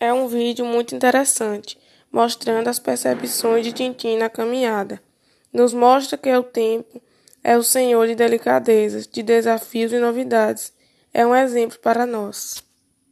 É um vídeo muito interessante, mostrando as percepções de Tintim na caminhada. Nos mostra que o tempo é o senhor de delicadezas, de desafios e novidades. É um exemplo para nós.